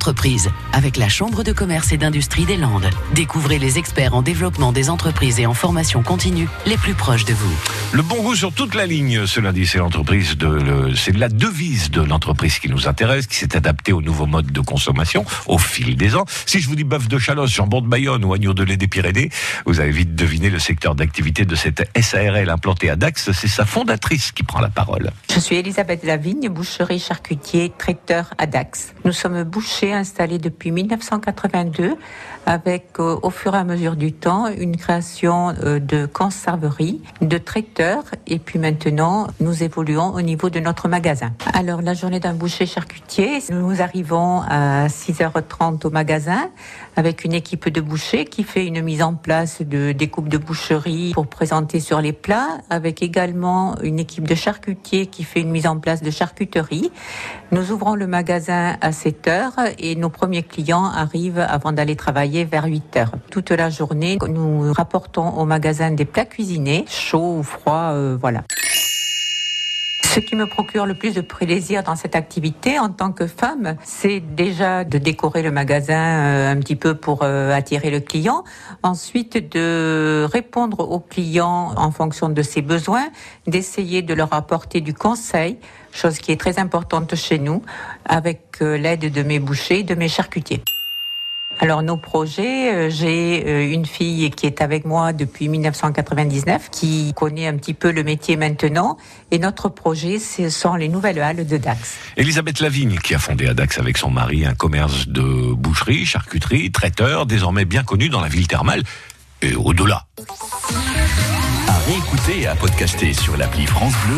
l'entreprise avec la Chambre de commerce et d'industrie des Landes. Découvrez les experts en développement des entreprises et en formation continue les plus proches de vous. Le bon goût sur toute la ligne ce lundi, c'est l'entreprise de le- c'est la devise de l'entreprise qui nous intéresse, qui s'est adaptée aux nouveaux modes de consommation au fil des ans. Si je vous dis bœuf de Chalosse, jambon de Bayonne ou agneau de lait des Pyrénées, vous avez vite deviné le secteur d'activité de cette SARL implantée à Dax. C'est sa fondatrice qui prend la parole. Je suis Elisabeth Lavigne, boucherie charcutier traiteur à Dax. Nous sommes bouchers installés depuis 1982 avec euh, au fur et à mesure du temps une création euh, de conserverie, de traiteurs et puis maintenant nous évoluons au niveau de notre magasin. Alors la journée d'un boucher charcutier, nous arrivons à 6h30 au magasin avec une équipe de bouchers qui fait une mise en place de découpe de boucherie pour présenter sur les plats, avec également une équipe de charcutiers qui fait une mise en place de charcuterie. Nous ouvrons le magasin à 7 heures et nos premiers clients arrivent avant d'aller travailler vers 8 heures. Toute la journée, nous rapportons au magasin des plats cuisinés, chauds ou froids, euh, voilà. Ce qui me procure le plus de plaisir dans cette activité en tant que femme, c'est déjà de décorer le magasin euh, un petit peu pour euh, attirer le client. Ensuite, de répondre aux clients en fonction de ses besoins, d'essayer de leur apporter du conseil, chose qui est très importante chez nous, avec euh, l'aide de mes bouchers de mes charcutiers. Alors nos projets, euh, j'ai euh, une fille qui est avec moi depuis 1999, qui connaît un petit peu le métier maintenant, et notre projet, ce sont les nouvelles halles de Dax. Elisabeth Lavigne, qui a fondé à Dax avec son mari un commerce de boucherie, charcuterie, traiteur, désormais bien connu dans la ville thermale et au-delà. À réécouter et à podcaster sur l'appli France Bleu